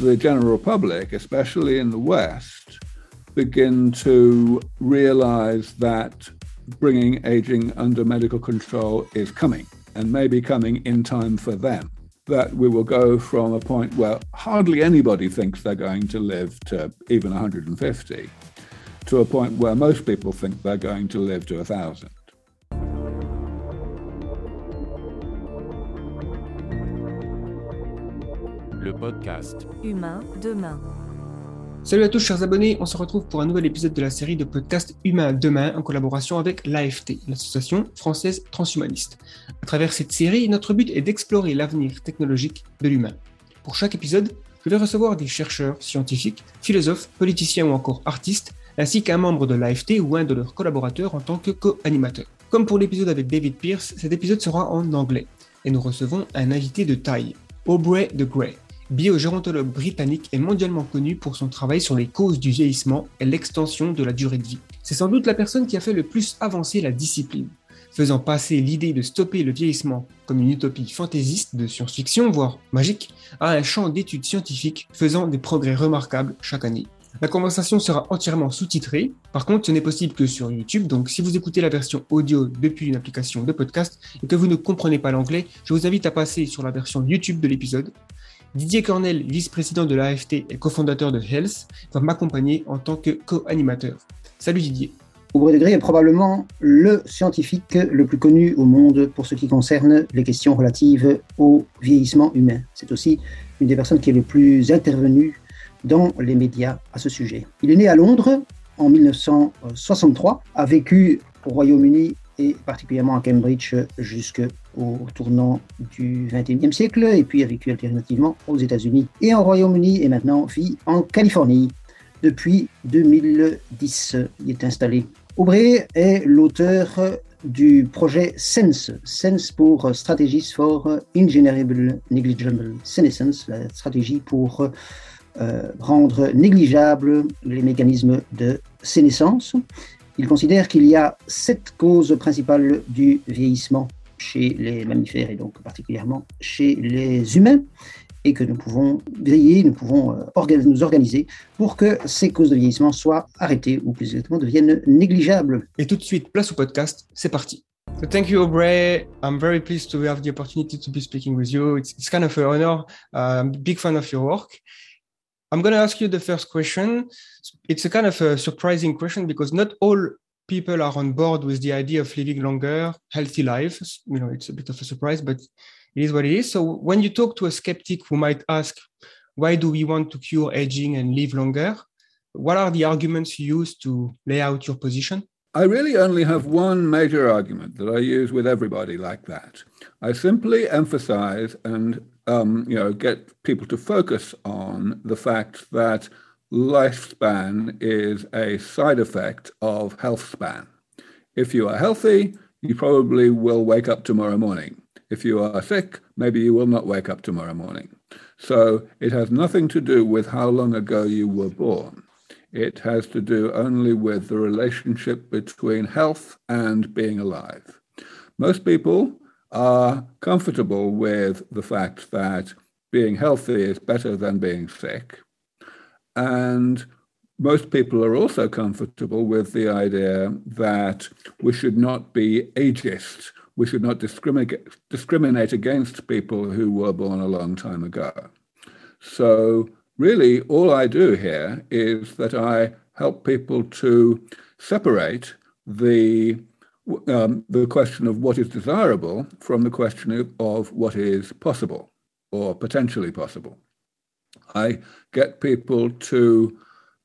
the general public, especially in the West, begin to realize that bringing aging under medical control is coming and may be coming in time for them. That we will go from a point where hardly anybody thinks they're going to live to even 150 to a point where most people think they're going to live to 1,000. Le podcast Humain demain. Salut à tous chers abonnés, on se retrouve pour un nouvel épisode de la série de podcast Humain demain en collaboration avec l'AFT, l'association française transhumaniste. À travers cette série, notre but est d'explorer l'avenir technologique de l'humain. Pour chaque épisode, je vais recevoir des chercheurs, scientifiques, philosophes, politiciens ou encore artistes, ainsi qu'un membre de l'AFT ou un de leurs collaborateurs en tant que co-animateur. Comme pour l'épisode avec David Pierce, cet épisode sera en anglais et nous recevons un invité de taille, Aubrey de Grey biogérontologue britannique est mondialement connu pour son travail sur les causes du vieillissement et l'extension de la durée de vie. C'est sans doute la personne qui a fait le plus avancer la discipline, faisant passer l'idée de stopper le vieillissement comme une utopie fantaisiste de science-fiction, voire magique, à un champ d'études scientifiques faisant des progrès remarquables chaque année. La conversation sera entièrement sous-titrée. Par contre, ce n'est possible que sur YouTube. Donc, si vous écoutez la version audio depuis une application de podcast et que vous ne comprenez pas l'anglais, je vous invite à passer sur la version YouTube de l'épisode. Didier Cornel, vice-président de l'AFT et cofondateur de Health, va m'accompagner en tant que co-animateur. Salut Didier. Aubrey de Grey est probablement le scientifique le plus connu au monde pour ce qui concerne les questions relatives au vieillissement humain. C'est aussi une des personnes qui est le plus intervenue dans les médias à ce sujet. Il est né à Londres en 1963, a vécu au Royaume-Uni et particulièrement à Cambridge jusqu'au tournant du XXIe siècle, et puis a vécu alternativement aux États-Unis et en Royaume-Uni, et maintenant vit en Californie. Depuis 2010, il est installé. Aubrey est l'auteur du projet SENSE, SENSE pour Strategies for Ingenerable Negligible Senescence, la stratégie pour euh, rendre négligeables les mécanismes de sénescence. Il considère qu'il y a sept causes principales du vieillissement chez les mammifères et donc particulièrement chez les humains et que nous pouvons veiller, nous pouvons euh, nous organiser pour que ces causes de vieillissement soient arrêtées ou plus exactement deviennent négligeables. Et tout de suite, place au podcast, c'est parti. Thank you, Aubrey. I'm very pleased to have the opportunity to be speaking with you. It's, kind of an honor. I'm a big fan of your work. I'm going to ask you the first question. It's a kind of a surprising question because not all people are on board with the idea of living longer, healthy lives. You know, it's a bit of a surprise, but it is what it is. So when you talk to a skeptic who might ask, why do we want to cure aging and live longer? What are the arguments you use to lay out your position? I really only have one major argument that I use with everybody like that. I simply emphasize and um, you know get people to focus on the fact that lifespan is a side effect of health span. If you are healthy, you probably will wake up tomorrow morning. If you are sick, maybe you will not wake up tomorrow morning. So it has nothing to do with how long ago you were born. It has to do only with the relationship between health and being alive. Most people are comfortable with the fact that being healthy is better than being sick. And most people are also comfortable with the idea that we should not be ageist. We should not discriminate, discriminate against people who were born a long time ago. So really all I do here is that I help people to separate the um, the question of what is desirable from the question of, what is possible or potentially possible. I get people to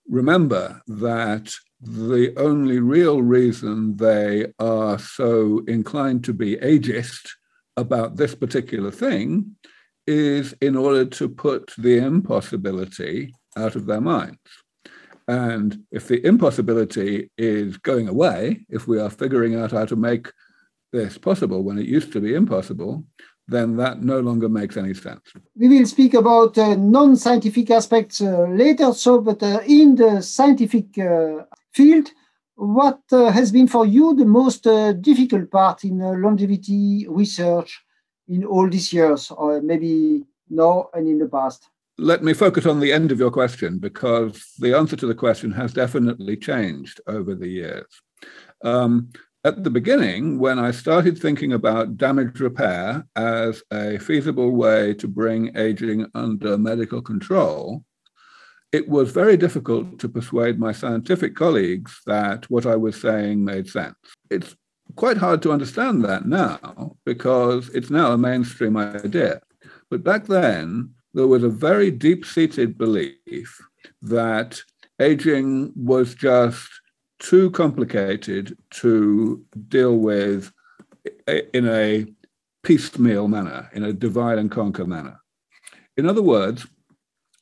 remember that the only real reason they are so inclined to be ageist about this particular thing is in order to put the impossibility out of their minds. And if the impossibility is going away, if we are figuring out how to make this possible when it used to be impossible, then that no longer makes any sense. We will speak about uh, non scientific aspects uh, later, so, but uh, in the scientific uh, field, what uh, has been for you the most uh, difficult part in longevity research in all these years, or maybe now and in the past? Let me focus on the end of your question because the answer to the question has definitely changed over the years. Um, at the beginning, when I started thinking about damage repair as a feasible way to bring aging under medical control, it was very difficult to persuade my scientific colleagues that what I was saying made sense. It's quite hard to understand that now because it's now a mainstream idea. But back then, there was a very deep seated belief that aging was just too complicated to deal with in a piecemeal manner, in a divide and conquer manner. In other words,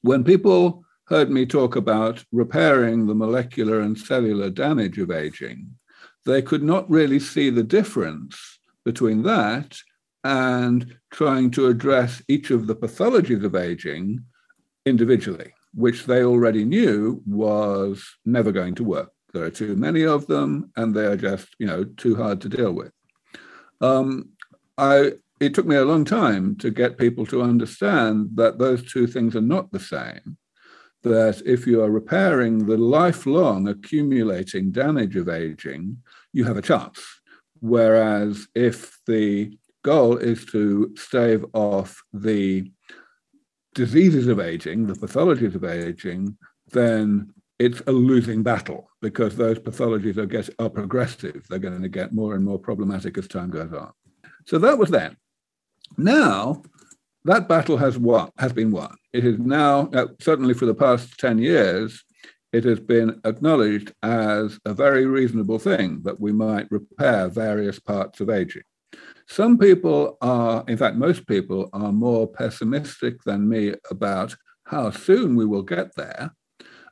when people heard me talk about repairing the molecular and cellular damage of aging, they could not really see the difference between that and trying to address each of the pathologies of aging individually, which they already knew was never going to work. There are too many of them, and they are just, you know, too hard to deal with. Um, I, it took me a long time to get people to understand that those two things are not the same. That if you are repairing the lifelong accumulating damage of aging, you have a chance. Whereas if the goal is to stave off the diseases of aging, the pathologies of aging, then it's a losing battle because those pathologies are, get, are progressive. They're going to get more and more problematic as time goes on. So that was then. Now, that battle has won, has been won. It is now, uh, certainly for the past 10 years, it has been acknowledged as a very reasonable thing that we might repair various parts of aging. Some people are, in fact, most people are more pessimistic than me about how soon we will get there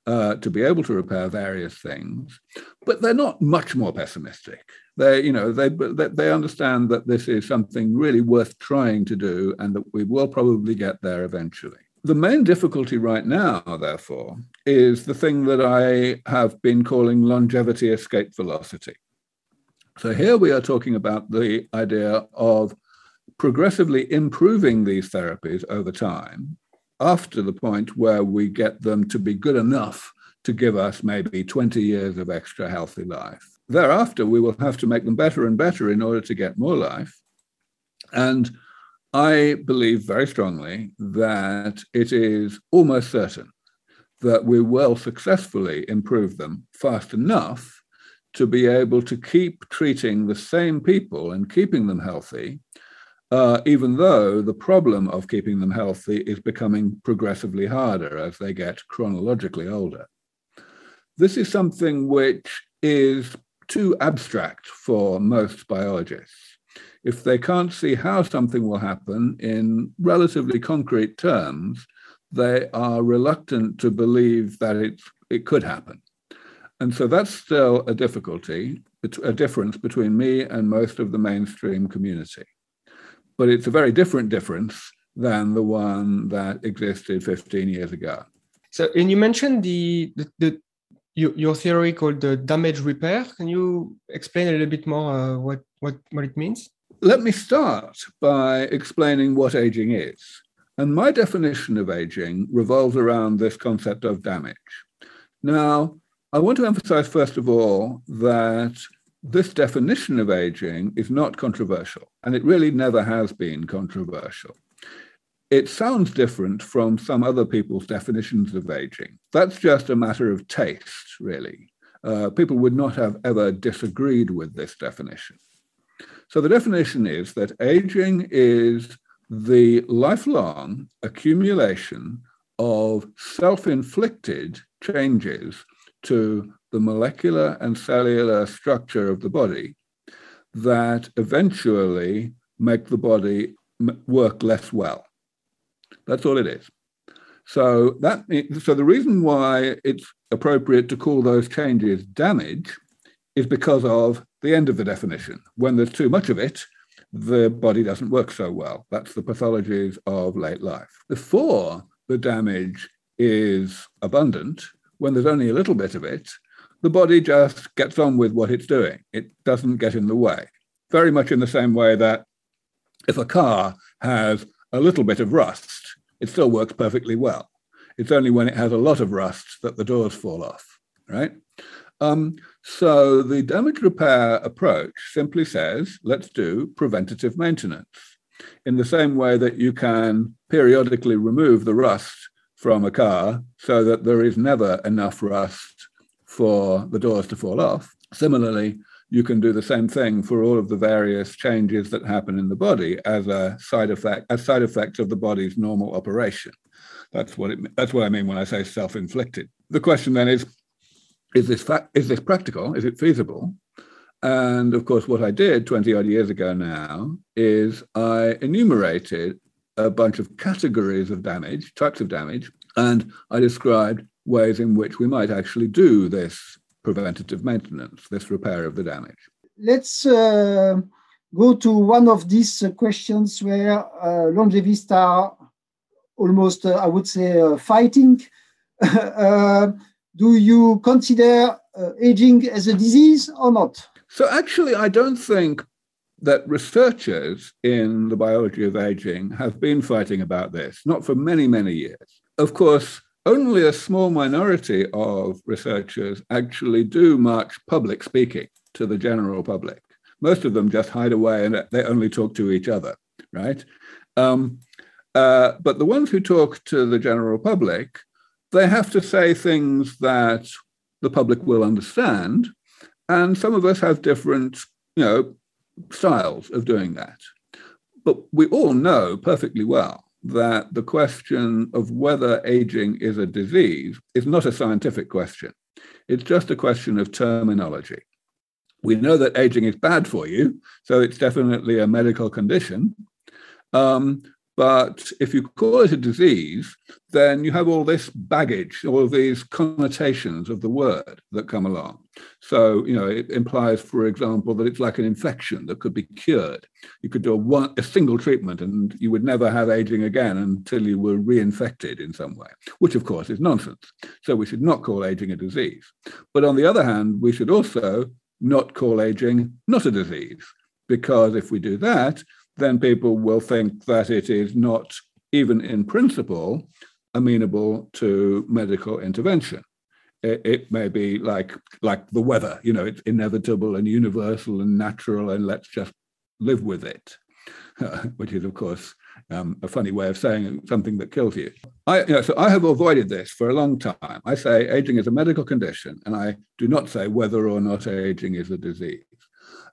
uh, to be able to repair various things, but they're not much more pessimistic. They, you know, they they understand that this is something really worth trying to do, and that we will probably get there eventually. The main difficulty right now, therefore, is the thing that I have been calling longevity escape velocity. So here we are talking about the idea of progressively improving these therapies over time after the point where we get them to be good enough to give us maybe 20 years of extra healthy life. Thereafter, we will have to make them better and better in order to get more life. And I believe very strongly that it is almost certain that we will successfully improve them fast enough to be able to keep treating the same people and keeping them healthy, uh, even though the problem of keeping them healthy is becoming progressively harder as they get chronologically older. This is something which is too abstract for most biologists. If they can't see how something will happen in relatively concrete terms, they are reluctant to believe that it, it could happen. And so that's still a difficulty, a difference between me and most of the mainstream community. But it's a very different difference than the one that existed 15 years ago. So, and you mentioned the, the, the your, your, theory called the damage repair. Can you explain a little bit more uh, what, what, what it means? Let me start by explaining what aging is. And my definition of aging revolves around this concept of damage. Now, I want to emphasize, first of all, that this definition of aging is not controversial, and it really never has been controversial. It sounds different from some other people's definitions of aging. That's just a matter of taste, really. Uh, people would not have ever disagreed with this definition. So the definition is that aging is the lifelong accumulation of self inflicted changes to the molecular and cellular structure of the body that eventually make the body work less well. That's all it is. So that so the reason why it's appropriate to call those changes damage is because of the end of the definition. When there's too much of it, the body doesn't work so well. That's the pathologies of late life. Before the damage is abundant, when there's only a little bit of it, the body just gets on with what it's doing. It doesn't get in the way. Very much in the same way that if a car has a little bit of rust, it still works perfectly well. It's only when it has a lot of rust that the doors fall off, right? Um, so the damage repair approach simply says, let's do preventative maintenance in the same way that you can periodically remove the rust from a car so that there is never enough rust for the doors to fall off. Similarly, you can do the same thing for all of the various changes that happen in the body as a side effect, as side effects of the body's normal operation. That's what it, that's what I mean when I say self-inflicted. The question then is, is this fa- is this practical? Is it feasible? And of course, what I did 20 odd years ago now is I enumerated a bunch of categories of damage, types of damage, and I described ways in which we might actually do this preventative maintenance, this repair of the damage. Let's uh, go to one of these uh, questions where uh, longevists are almost, uh, I would say, uh, fighting. Uh, do you consider aging as a disease or not? So, actually, I don't think that researchers in the biology of aging have been fighting about this, not for many, many years. Of course, only a small minority of researchers actually do much public speaking to the general public. Most of them just hide away and they only talk to each other, right? Um, uh, but the ones who talk to the general public, they have to say things that the public will understand and some of us have different, you know, styles of doing that. But we all know perfectly well that the question of whether aging is a disease is not a scientific question. It's just a question of terminology. We know that aging is bad for you, so it's definitely a medical condition. Um, but if you call it a disease, then you have all this baggage, all of these connotations of the word that come along. So, you know, it implies, for example, that it's like an infection that could be cured. You could do a, one, a single treatment and you would never have aging again until you were reinfected in some way, which of course is nonsense. So we should not call aging a disease. But on the other hand, we should also not call aging not a disease, because if we do that, then people will think that it is not, even in principle, amenable to medical intervention. It, it, may be like like the weather, you know, it's inevitable and universal and natural, and let's just live with it, which is, of course, um, a funny way of saying something that kills you. I, you know, so I have avoided this for a long time. I say aging is a medical condition, and I do not say whether or not aging is a disease.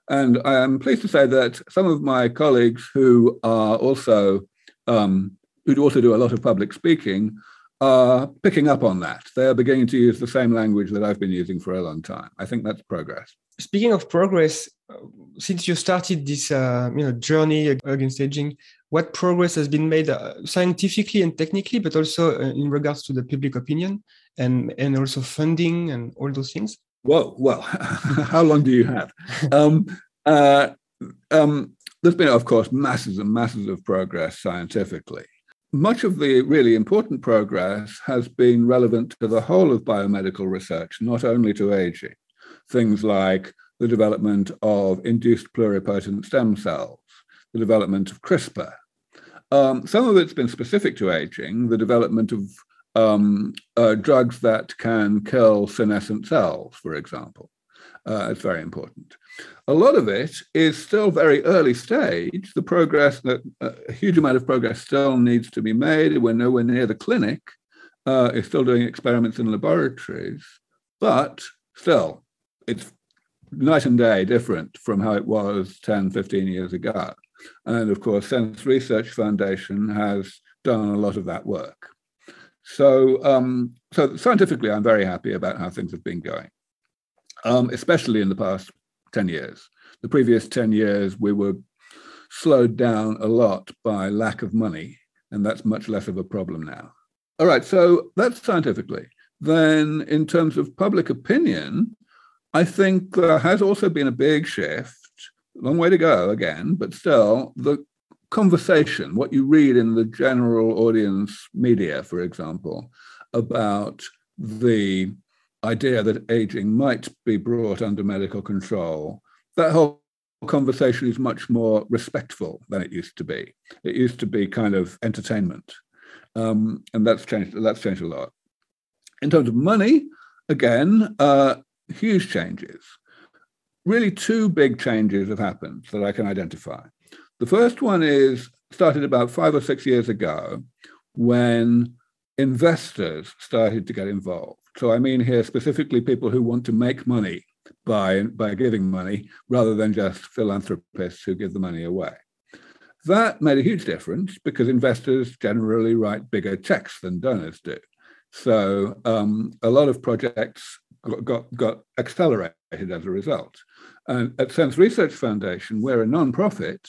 And I am pleased to say that some of my colleagues who are also um, who do also do a lot of public speaking are picking up on that. They are beginning to use the same language that I've been using for a long time. I think that's progress. Speaking of progress, uh, since you started this uh, you know journey against aging, what progress has been made uh, scientifically and technically, but also uh, in regards to the public opinion and and also funding and all those things? Whoa, well, how long do you have? Um, uh, um, there's been, of course, masses and masses of progress scientifically. Much of the really important progress has been relevant to the whole of biomedical research, not only to aging. Things like the development of induced pluripotent stem cells, the development of CRISPR. Um, some of it's been specific to aging, the development of um, uh, drugs that can kill senescent cells, for example. Uh, it's very important. A lot of it is still very early stage. The progress, that uh, a huge amount of progress still needs to be made. We're nowhere near the clinic. Uh, it's still doing experiments in laboratories, but still, it's night and day different from how it was 10, 15 years ago. And of course, SENS Research Foundation has done a lot of that work. So, um, so scientifically, I'm very happy about how things have been going, um, especially in the past 10 years. The previous 10 years, we were slowed down a lot by lack of money, and that's much less of a problem now. All right, so that's scientifically. Then, in terms of public opinion, I think there has also been a big shift, long way to go again, but still, the conversation, what you read in the general audience media, for example, about the idea that aging might be brought under medical control, that whole conversation is much more respectful than it used to be. It used to be kind of entertainment. Um, and that's changed. That's changed a lot. In terms of money, again, uh, huge changes. Really, two big changes have happened that I can identify. The first one is started about five or six years ago when investors started to get involved. So I mean here specifically people who want to make money by, by giving money rather than just philanthropists who give the money away. That made a huge difference because investors generally write bigger checks than donors do. So um, a lot of projects got, got, got accelerated as a result. And at SENS Research Foundation, we're a non-profit,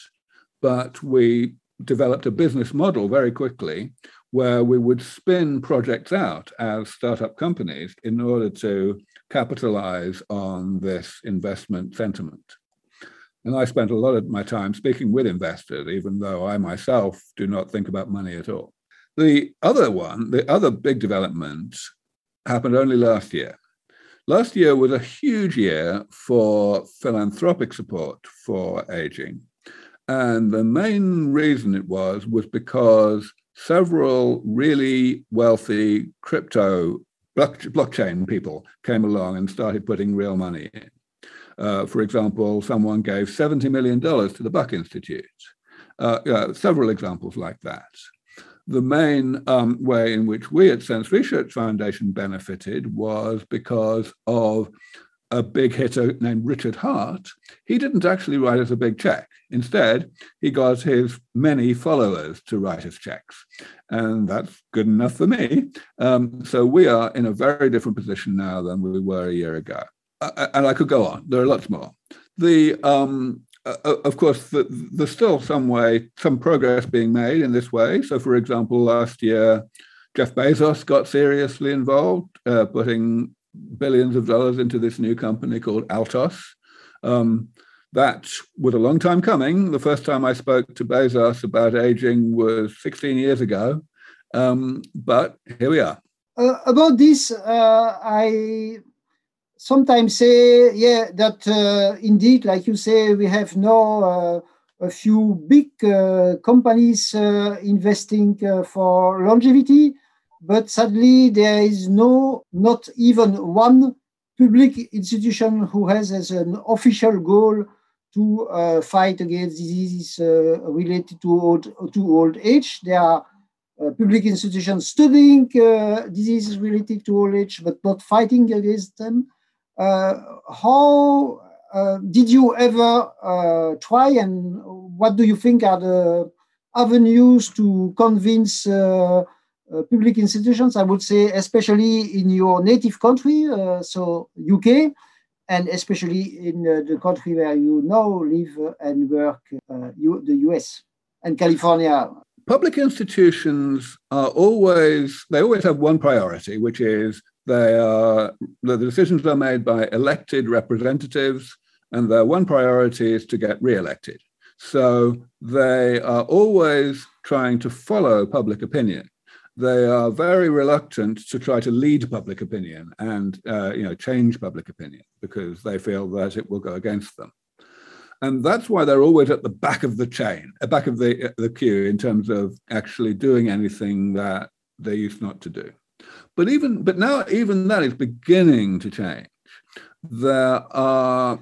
but we developed a business model very quickly where we would spin projects out as startup companies in order to capitalize on this investment sentiment. And I spent a lot of my time speaking with investors, even though I myself do not think about money at all. The other one, the other big development happened only last year. Last year was a huge year for philanthropic support for aging. And the main reason it was was because several really wealthy crypto blockchain people came along and started putting real money in. Uh, for example, someone gave $70 million to the Buck Institute. Uh, uh, several examples like that. The main um, way in which we at SENS Research Foundation benefited was because of a big hitter named Richard Heart. He didn't actually write us a big check. Instead, he got his many followers to write us checks. And that's good enough for me. Um, so we are in a very different position now than we were a year ago. Uh, and I could go on. There are lots more. The um, uh, uh, of course, the, there's still some way, some progress being made in this way. So, for example, last year, Jeff Bezos got seriously involved, uh, putting billions of dollars into this new company called Altos. Um, that was a long time coming. The first time I spoke to Bezos about aging was 16 years ago. Um, but here we are. Uh, about this, uh, I sometimes say, yeah, that uh, indeed, like you say, we have now uh, a few big uh, companies uh, investing for longevity, but sadly, there is no, not even one public institution who has as an official goal to uh, fight against diseases uh, related to old, to old age. There are uh, public institutions studying uh, diseases related to old age, but not fighting against them. Uh, how uh, did you ever try, and what do you think are the avenues to convince public institutions? I would say, especially in your native country, so UK, and especially in uh, the country where you now live and work, uh, you, the US and California. Public institutions are always, they always have one priority, which is they are, the decisions are made by elected representatives, and their one priority is to get re-elected. So they are always trying to follow public opinion they are very reluctant to try to lead public opinion and uh, you know change public opinion because they feel that it will go against them. And that's why they're always at the back of the chain at back of the, uh, the queue in terms of actually doing anything that they used not to do. But even but now even that is beginning to change. There are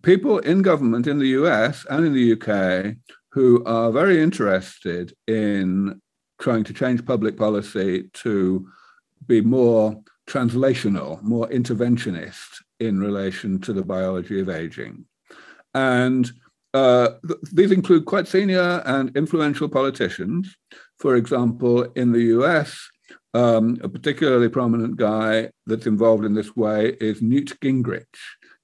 people in government in the us and in the uk who are very interested in trying to change public policy to be more translational, more interventionist in relation to the biology of aging. And uh, th- these include quite senior and influential politicians. For example, in the US, um, a particularly prominent guy that's involved in this way is Newt Gingrich.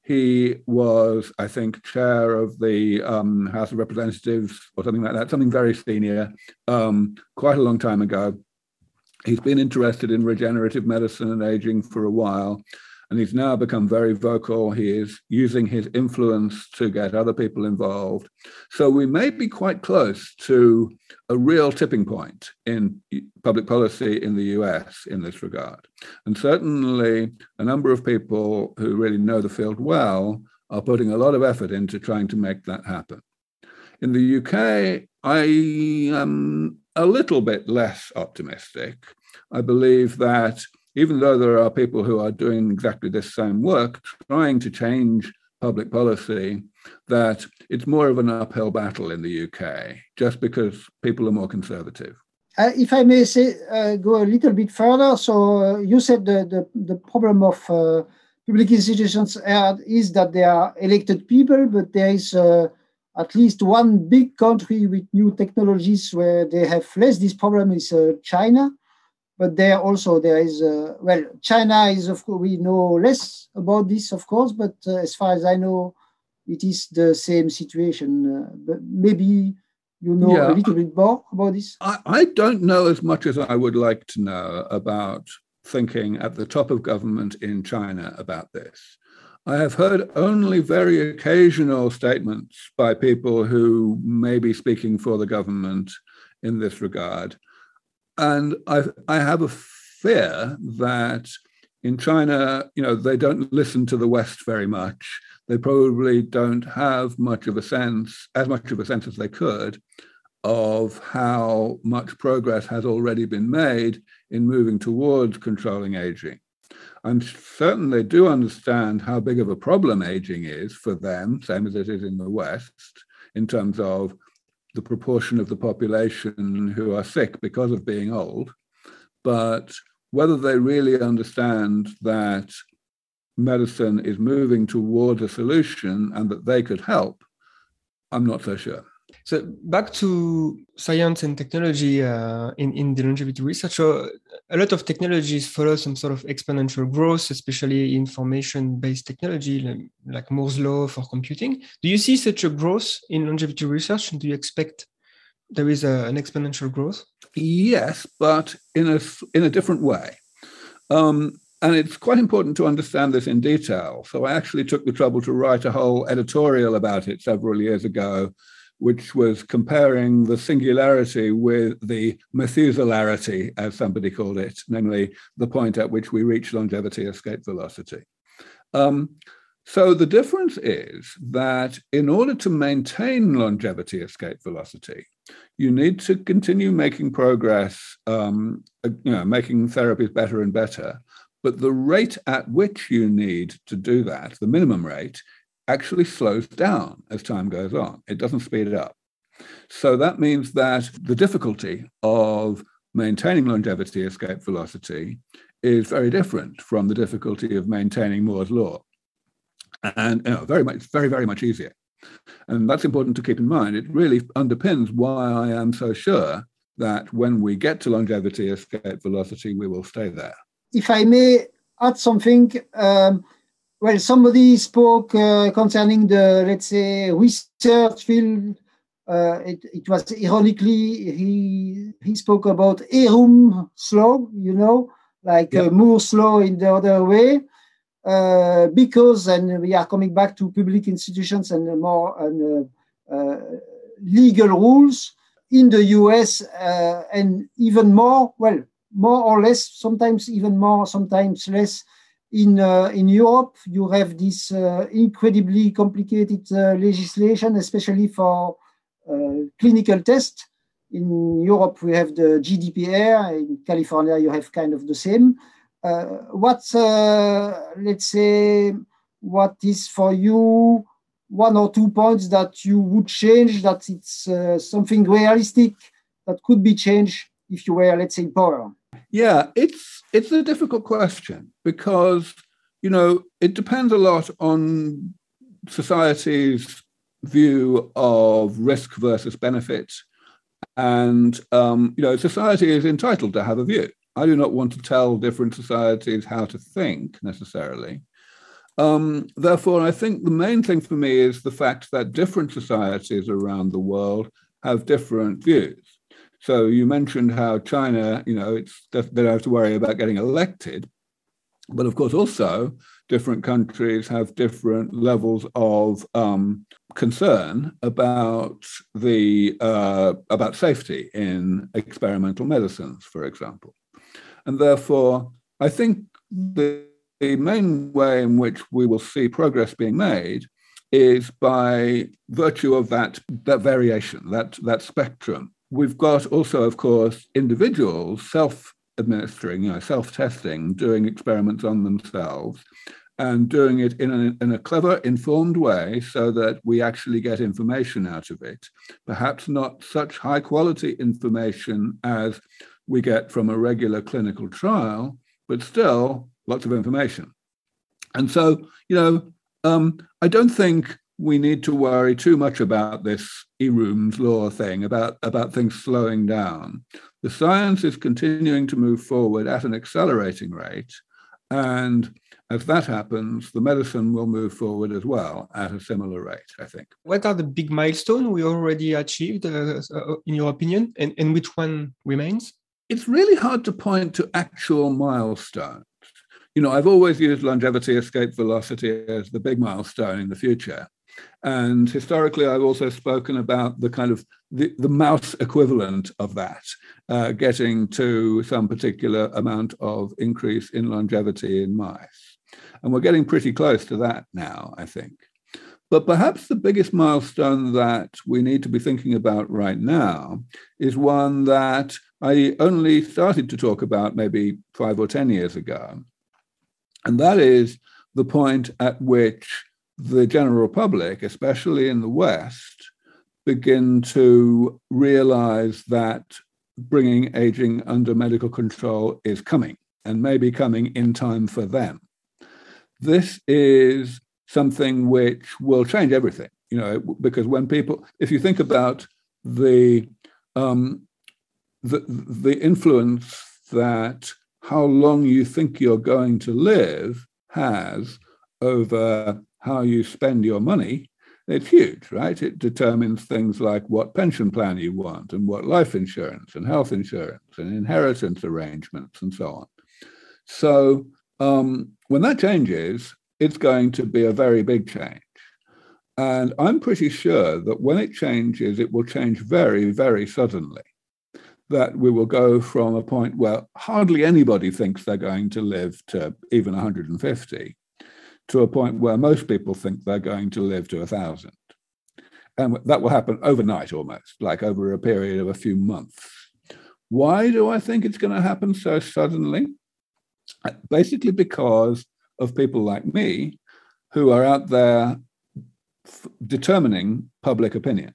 He was, I think, chair of the um, House of Representatives or something like that, something very senior, um, quite a long time ago. He's been interested in regenerative medicine and aging for a while and he's now become very vocal. He is using his influence to get other people involved. So we may be quite close to a real tipping point in public policy in the US in this regard. And certainly a number of people who really know the field well are putting a lot of effort into trying to make that happen. In the UK, I am a little bit less optimistic. I believe that even though there are people who are doing exactly this same work, trying to change public policy, that it's more of an uphill battle in the UK just because people are more conservative. Uh, if I may say, uh, go a little bit further. So uh, you said the, the, the problem of uh, public institutions is that they are elected people, but there is uh, at least one big country with new technologies where they have less this problem is uh, China. But there also there is uh, well, China is of course we know less about this, of course, but uh, as far as I know, it is the same situation. Uh, but maybe you know yeah, a little bit more about this? I, I don't know as much as I would like to know about thinking at the top of government in China about this. I have heard only very occasional statements by people who may be speaking for the government in this regard. And I, I have a fear that in China, you know, they don't listen to the West very much they probably don't have much of a sense, as much of a sense as they could, of how much progress has already been made in moving towards controlling aging. I'm certain they do understand how big of a problem aging is for them, same as it is in the West, in terms of the proportion of the population who are sick because of being old. But whether they really understand that medicine is moving towards a solution and that they could help, I'm not so sure. So back to science and technology uh, in, in the longevity research. So a lot of technologies follow some sort of exponential growth, especially information-based technology like, Moore's law for computing. Do you see such a growth in longevity research? And do you expect there is a, an exponential growth? Yes, but in a in a different way. Um, and it's quite important to understand this in detail. So I actually took the trouble to write a whole editorial about it several years ago, which was comparing the singularity with the Methuselarity, as somebody called it, namely the point at which we reach longevity escape velocity. Um, so the difference is that in order to maintain longevity escape velocity, you need to continue making progress, um, you know, making therapies better and better but the rate at which you need to do that, the minimum rate, actually slows down as time goes on. It doesn't speed it up. So that means that the difficulty of maintaining longevity escape velocity is very different from the difficulty of maintaining Moore's law. And you know, very much, very, very much easier. And that's important to keep in mind. It really underpins why I am so sure that when we get to longevity escape velocity, we will stay there if I may add something, um, well, somebody spoke uh, concerning the, let's say, research field. Uh, it, it, was ironically, he, he spoke about Eroom's law, you know, like yeah. uh, Moore's law in the other way. Uh, because, and we are coming back to public institutions and more and, uh, uh, legal rules in the US uh, and even more, well, more or less, sometimes even more, sometimes less. In, uh, in Europe, you have this uh, incredibly complicated uh, legislation, especially for uh, clinical tests. In Europe, we have the GDPR. In California, you have kind of the same. Uh, what's, uh, let's say, what is for you one or two points that you would change, that it's something realistic that could be changed if you were, let's say, power? Yeah, it's it's a difficult question because you know it depends a lot on society's view of risk versus benefit, and um, you know society is entitled to have a view. I do not want to tell different societies how to think necessarily. Um, therefore, I think the main thing for me is the fact that different societies around the world have different views. So you mentioned how China, you know, it's they don't have to worry about getting elected, but of course also different countries have different levels of um, concern about the uh, about safety in experimental medicines, for example, and therefore I think the, the main way in which we will see progress being made is by virtue of that that variation, that that spectrum we've got also, of course, individuals self administering, you know, self testing, doing experiments on themselves and doing it in a, in a clever, informed way so that we actually get information out of it. Perhaps not such high quality information as we get from a regular clinical trial, but still lots of information. And so, you know, um, I don't think we need to worry too much about this Eroom's law thing, about, about things slowing down. The science is continuing to move forward at an accelerating rate. And as that happens, the medicine will move forward as well at a similar rate, I think. What are the big milestones we already achieved, uh, uh, in your opinion, and, and which one remains? It's really hard to point to actual milestones. You know, I've always used longevity escape velocity as the big milestone in the future. And historically, I've also spoken about the kind of the, the mouse equivalent of that, uh, getting to some particular amount of increase in longevity in mice. And we're getting pretty close to that now, I think. But perhaps the biggest milestone that we need to be thinking about right now is one that I only started to talk about maybe five or 10 years ago. And that is the point at which the general public, especially in the West, begin to realize that bringing aging under medical control is coming and may be coming in time for them. This is something which will change everything, you know, because when people, if you think about the um, the, the influence that how long you think you're going to live has over how you spend your money, it's huge, right? It determines things like what pension plan you want and what life insurance and health insurance and inheritance arrangements and so on. So um, when that changes, it's going to be a very big change. And I'm pretty sure that when it changes, it will change very, very suddenly. That we will go from a point where hardly anybody thinks they're going to live to even 150 to a point where most people think they're going to live to a thousand. And that will happen overnight almost, like over a period of a few months. Why do I think it's going to happen so suddenly? Basically, because of people like me who are out there f- determining public opinions.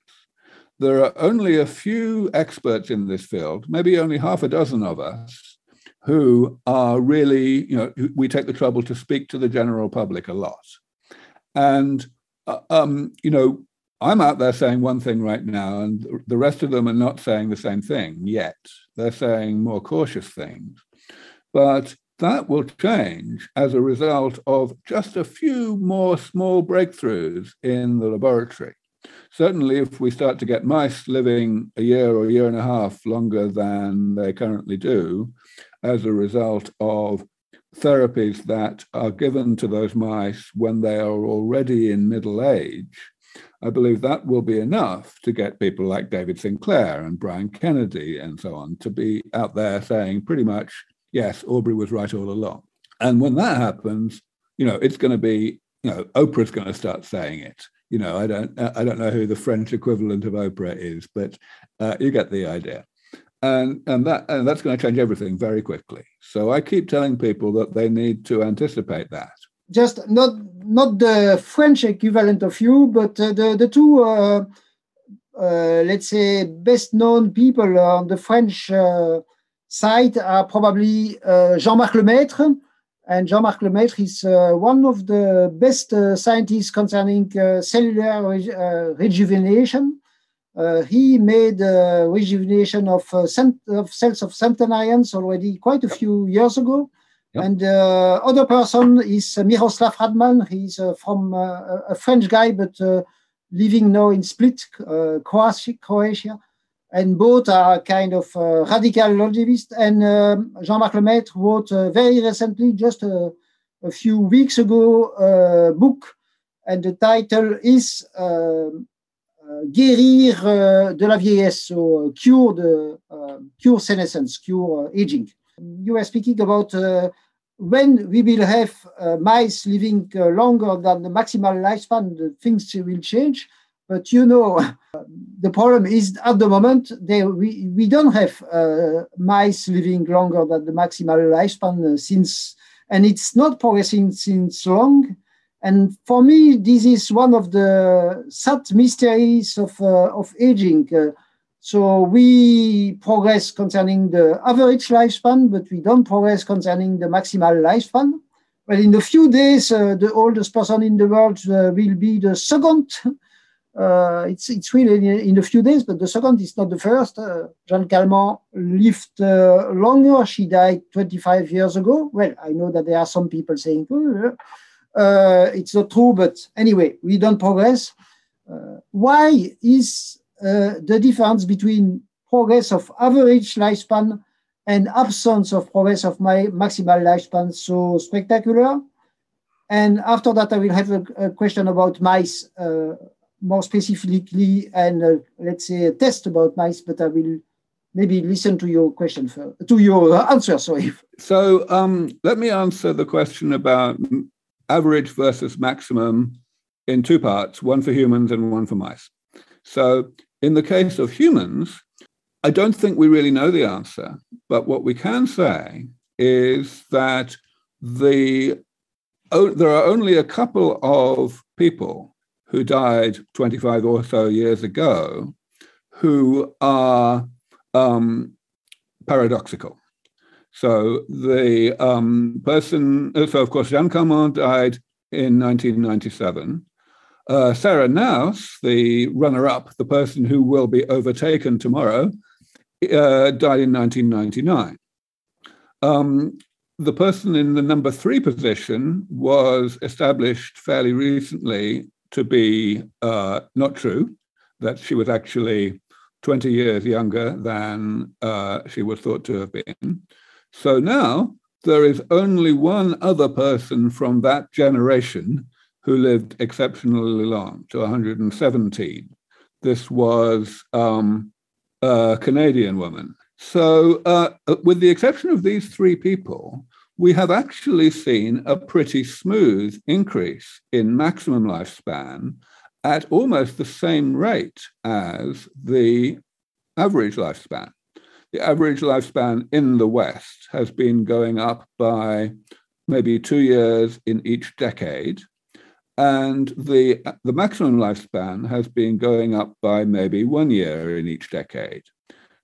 There are only a few experts in this field, maybe only half a dozen of us, who are really, you know, we take the trouble to speak to the general public a lot. And, uh, um, you know, I'm out there saying one thing right now, and the rest of them are not saying the same thing yet. They're saying more cautious things. But that will change as a result of just a few more small breakthroughs in the laboratory. Certainly, if we start to get mice living a year or a year and a half longer than they currently do, as a result of therapies that are given to those mice when they are already in middle age, I believe that will be enough to get people like David Sinclair and Brian Kennedy and so on to be out there saying pretty much, yes, Aubrey was right all along. And when that happens, you know, it's going to be, you know, Oprah's going to start saying it. You know, I don't, I don't know who the French equivalent of Oprah is, but uh, you get the idea and and that and that's going to change everything very quickly. So I keep telling people that they need to anticipate that. Just not not the French equivalent of you, but uh, the the two uh, uh, let's say best known people on the French uh, side are probably uh, Jean-Marc Lemaître. And Jean-Marc Lemaître is uh, one of the best scientists concerning cellular rejuvenation he made uh, rejuvenation of, uh, cent- of, cells of centenarians already quite a few years ago. Yep. And uh, other person is Miroslav Radman. He's from a French guy, but living now in Split, Croatia. And both are kind of radical longevists. And um, Jean-Marc Lemaître wrote very recently, just a, a, few weeks ago, a book and the title is um, guérir euh, de la vieillesse, so cure the uh, cure senescence, cure uh, aging. You were speaking about uh, when we will have mice living longer than the maximal lifespan, the things will change. But you know, the problem is at the moment they, we, we don't have uh, mice living longer than the maximal lifespan uh, since, and it's not progressing since long. And for me, this is one of the sad mysteries of, uh, of aging. Uh, so we progress concerning the average lifespan, but we don't progress concerning the maximal lifespan. Well, in a few days, uh, the oldest person in the world will be the second. Uh, it's it's really in, in, a few days, but the second is not the first. Uh, Jeanne Calment lived uh, longer. She died 25 years ago. Well, I know that there are some people saying oh, uh, it's not true, but anyway, we don't progress. why is uh, the difference between progress of average lifespan and absence of progress of my maximal lifespan so spectacular. And after that, I will have a, a question about mice uh, more specifically, and uh, let's say a test about mice. But I will maybe listen to your question for, to your answer. Sorry. So um, let me answer the question about average versus maximum in two parts: one for humans and one for mice. So in the case of humans, I don't think we really know the answer. But what we can say is that the oh, there are only a couple of people who died 25 or so years ago who are um, paradoxical. So the um, person, so of course, Jeanne Calment died in 1997. Uh, Sarah Knauss, the runner up, the person who will be overtaken tomorrow, uh, died in 1999. Um, the person in the number three position was established fairly recently to be uh, not true, that she was actually 20 years younger than uh, she was thought to have been. So now there is only one other person from that generation who lived exceptionally long, to 117. This was um, a Canadian woman. So, uh, with the exception of these three people, we have actually seen a pretty smooth increase in maximum lifespan at almost the same rate as the average lifespan. The average lifespan in the West has been going up by maybe two years in each decade and the the maximum lifespan has been going up by maybe one year in each decade.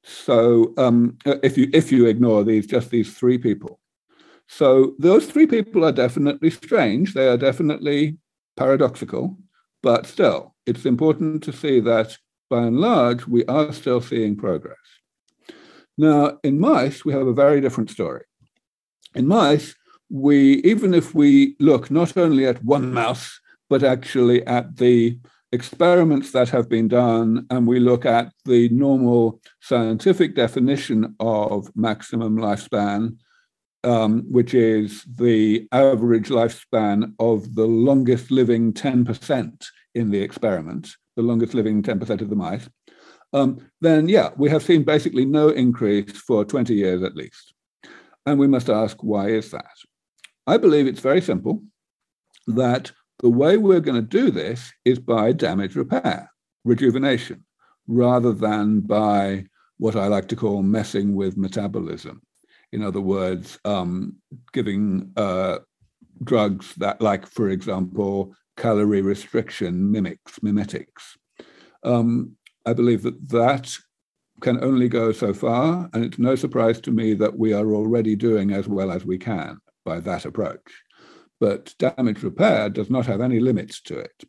So um, if you if you ignore these just these three people, so those three people are definitely strange. They are definitely paradoxical, but still, it's important to see that by and large we are still seeing progress. Now, in mice, we have a very different story. In mice, we even if we look not only at one mouse but actually at the experiments that have been done and we look at the normal scientific definition of maximum lifespan um, which is the average lifespan of the longest living 10% in the experiment the longest living 10% of the mice um, then yeah we have seen basically no increase for 20 years at least and we must ask why is that I believe it's very simple that the way we're going to do this is by damage repair, rejuvenation, rather than by what I like to call messing with metabolism. In other words, um, giving uh, drugs that, like, for example, calorie restriction mimics, mimetics. Um, I believe that that can only go so far, and it's no surprise to me that we are already doing as well as we can by that approach. But damage repair does not have any limits to it.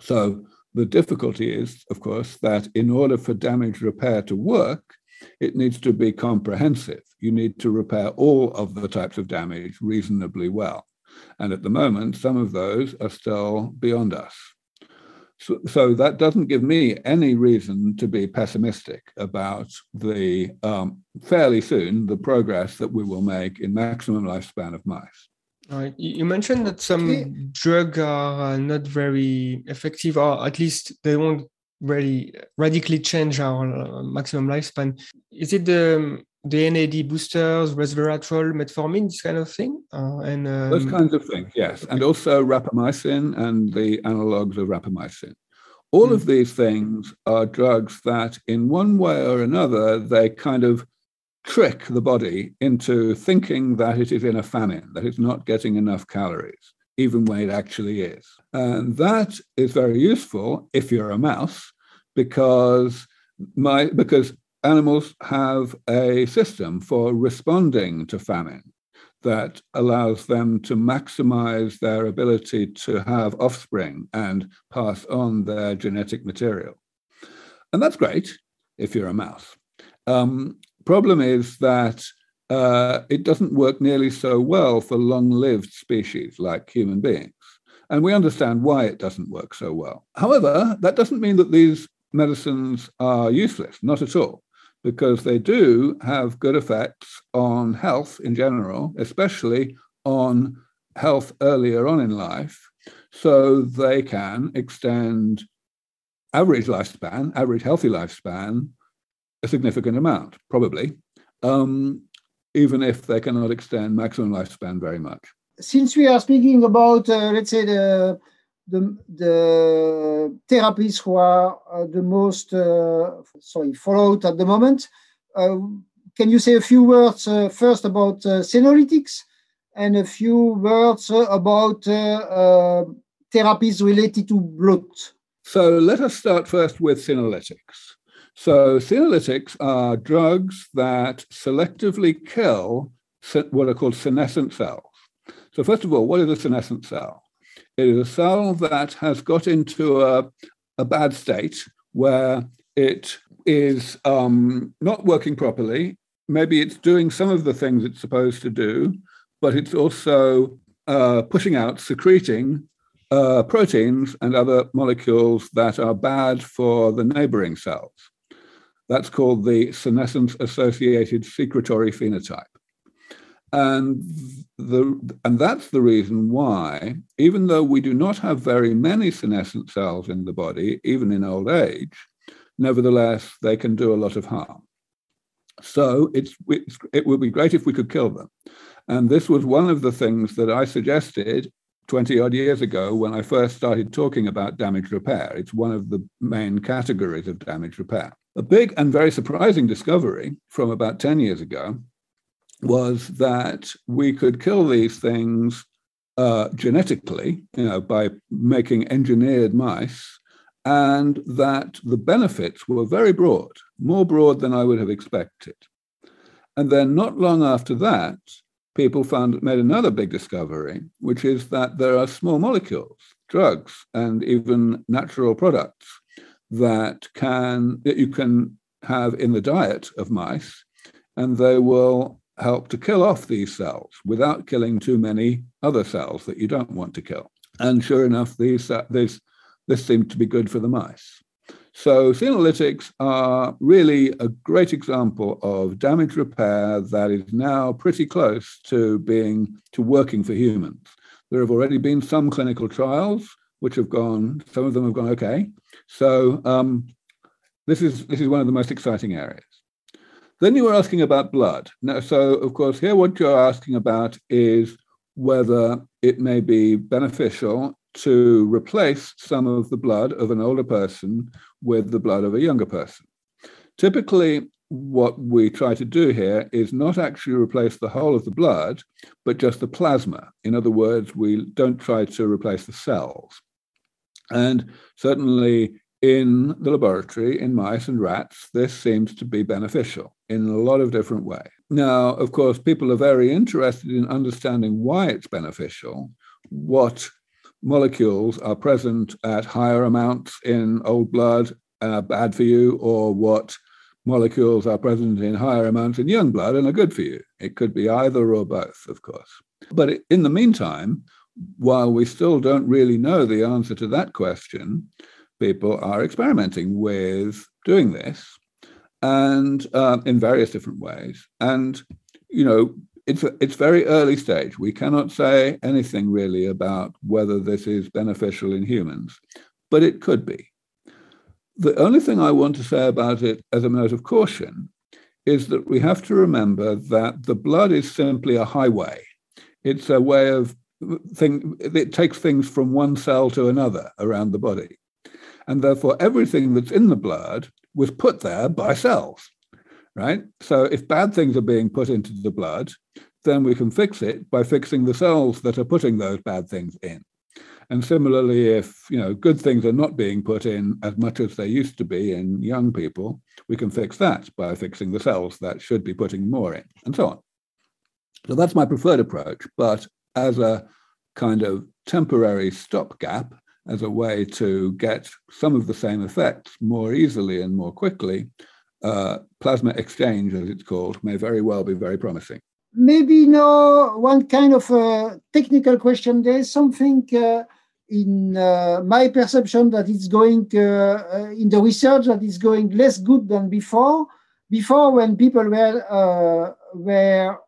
So the difficulty is, of course, that in order for damage repair to work, it needs to be comprehensive. You need to repair all of the types of damage reasonably well. And at the moment, some of those are still beyond us. So, so, that doesn't give me any reason to be pessimistic about the um, fairly soon the progress that we will make in maximum lifespan of mice. Right. You mentioned that some okay. drugs are not very effective, or at least they won't really radically change our uh, maximum lifespan. Is it the the NAD boosters, resveratrol, metformin, this kind of thing? Uh, and um, those kinds of things, yes, and also rapamycin and the analogs of rapamycin. All mm. of these things are drugs that, in one way or another, they kind of trick the body into thinking that it is in a famine, that it's not getting enough calories, even when it actually is. And that is very useful if you're a mouse, because my because animals have a system for responding to famine that allows them to maximize their ability to have offspring and pass on their genetic material. And that's great if you're a mouse. Um, problem is that uh, it doesn't work nearly so well for long lived species like human beings. And we understand why it doesn't work so well. However, that doesn't mean that these medicines are useless, not at all because they do have good effects on health in general, especially on health earlier on in life. So they can extend average lifespan, average healthy lifespan, a significant amount, probably, um, even if they cannot extend maximum lifespan very much. Since we are speaking about, uh, let's say, the the, the therapies who are uh, the most uh, sorry followed at the moment. Uh, can you say a few words uh, first about uh, senolytics and a few words uh, about therapies related to blood? So let us start first with senolytics. So senolytics are drugs that selectively kill what are called senescent cells. So first of all, what is a senescent cell? It is a cell that has got into a, a bad state where it is um, not working properly. Maybe it's doing some of the things it's supposed to do, but it's also uh, pushing out, secreting uh, proteins and other molecules that are bad for the neighboring cells. That's called the senescence associated secretory phenotype. And, the, and that's the reason why, even though we do not have very many senescent cells in the body, even in old age, nevertheless, they can do a lot of harm. So it's, it's, it would be great if we could kill them. And this was one of the things that I suggested 20 odd years ago when I first started talking about damage repair. It's one of the main categories of damage repair. A big and very surprising discovery from about 10 years ago was that we could kill these things uh, genetically, you know, by making engineered mice, and that the benefits were very broad, more broad than I would have expected. And then, not long after that, people found made another big discovery, which is that there are small molecules, drugs, and even natural products that can that you can have in the diet of mice, and they will help to kill off these cells without killing too many other cells that you don't want to kill. And sure enough, these, uh, this, this seemed to be good for the mice. So senolytics are really a great example of damage repair that is now pretty close to being to working for humans. There have already been some clinical trials which have gone. Some of them have gone okay. So um, this is this is one of the most exciting areas. Then you were asking about blood. Now, so of course, here what you're asking about is whether it may be beneficial to replace some of the blood of an older person with the blood of a younger person. Typically, what we try to do here is not actually replace the whole of the blood, but just the plasma. In other words, we don't try to replace the cells. And certainly in the laboratory, in mice and rats, this seems to be beneficial in a lot of different ways. Now, of course, people are very interested in understanding why it's beneficial, what molecules are present at higher amounts in old blood and are bad for you, or what molecules are present in higher amounts in young blood and are good for you. It could be either or both, of course. But in the meantime, while we still don't really know the answer to that question, people are experimenting with doing this and uh, in various different ways. And, you know, it's, it's very early stage. We cannot say anything really about whether this is beneficial in humans, but it could be. The only thing I want to say about it as a note of caution is that we have to remember that the blood is simply a highway. It's a way of thing, it takes things from one cell to another around the body. And therefore, everything that's in the blood was put there by cells, right? So if bad things are being put into the blood, then we can fix it by fixing the cells that are putting those bad things in. And similarly, if you know good things are not being put in as much as they used to be in young people, we can fix that by fixing the cells that should be putting more in, and so on. So that's my preferred approach. But as a kind of temporary stopgap, as a way to get some of the same effects more easily and more quickly, uh, plasma exchange, as it's called, may very well be very promising. Maybe no one kind of uh, technical question. There is something uh, in uh, my perception that it's going uh, in the research that is going less good than before. Before, when people were were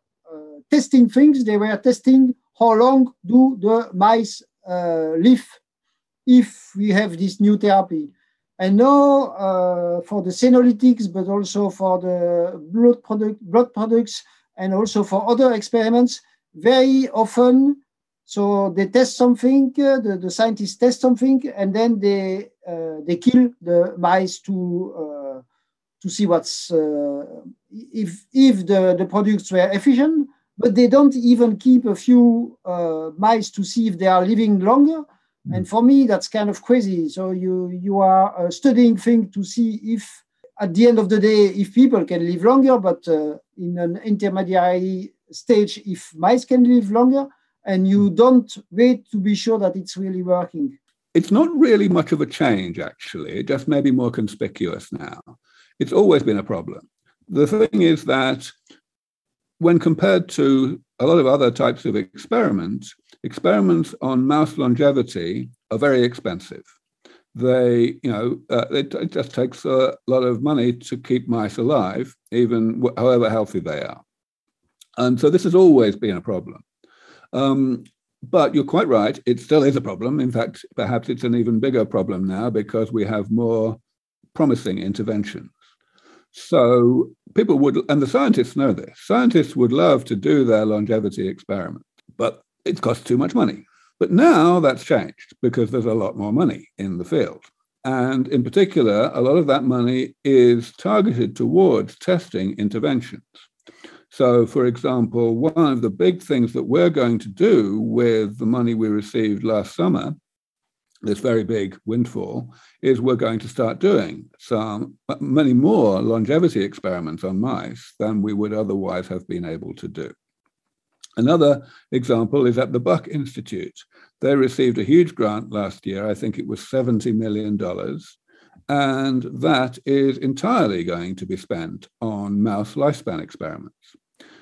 testing things, they were testing how long do the mice live if we have this new therapy. And now uh, for the senolytics, but also for the blood, product, blood products, and also for other experiments, very often, so they test something, uh, the, the scientists test something, and then they uh, they kill the mice to uh, to see what's uh, if if the, the products were efficient, but they don't even keep a few uh, mice to see if they are living longer and for me, that's kind of crazy. So you you are uh, studying things to see if, at the end of the day, if people can live longer, but uh, in an intermediary stage, if mice can live longer, and you don't wait to be sure that it's really working. It's not really much of a change, actually. It just maybe more conspicuous now. It's always been a problem. The thing is that when compared to a lot of other types of experiments, experiments on mouse longevity are very expensive. They, you know, uh, it, it, just takes a lot of money to keep mice alive, even wh- however healthy they are. And so this has always been a problem. Um, but you're quite right, it still is a problem. In fact, perhaps it's an even bigger problem now because we have more promising interventions. So people would, and the scientists know this, scientists would love to do their longevity experiment, but it costs too much money. But now that's changed because there's a lot more money in the field. And in particular, a lot of that money is targeted towards testing interventions. So, for example, one of the big things that we're going to do with the money we received last summer, this very big windfall, is we're going to start doing some many more longevity experiments on mice than we would otherwise have been able to do. Another example is at the Buck Institute. They received a huge grant last year. I think it was $70 million. And that is entirely going to be spent on mouse lifespan experiments.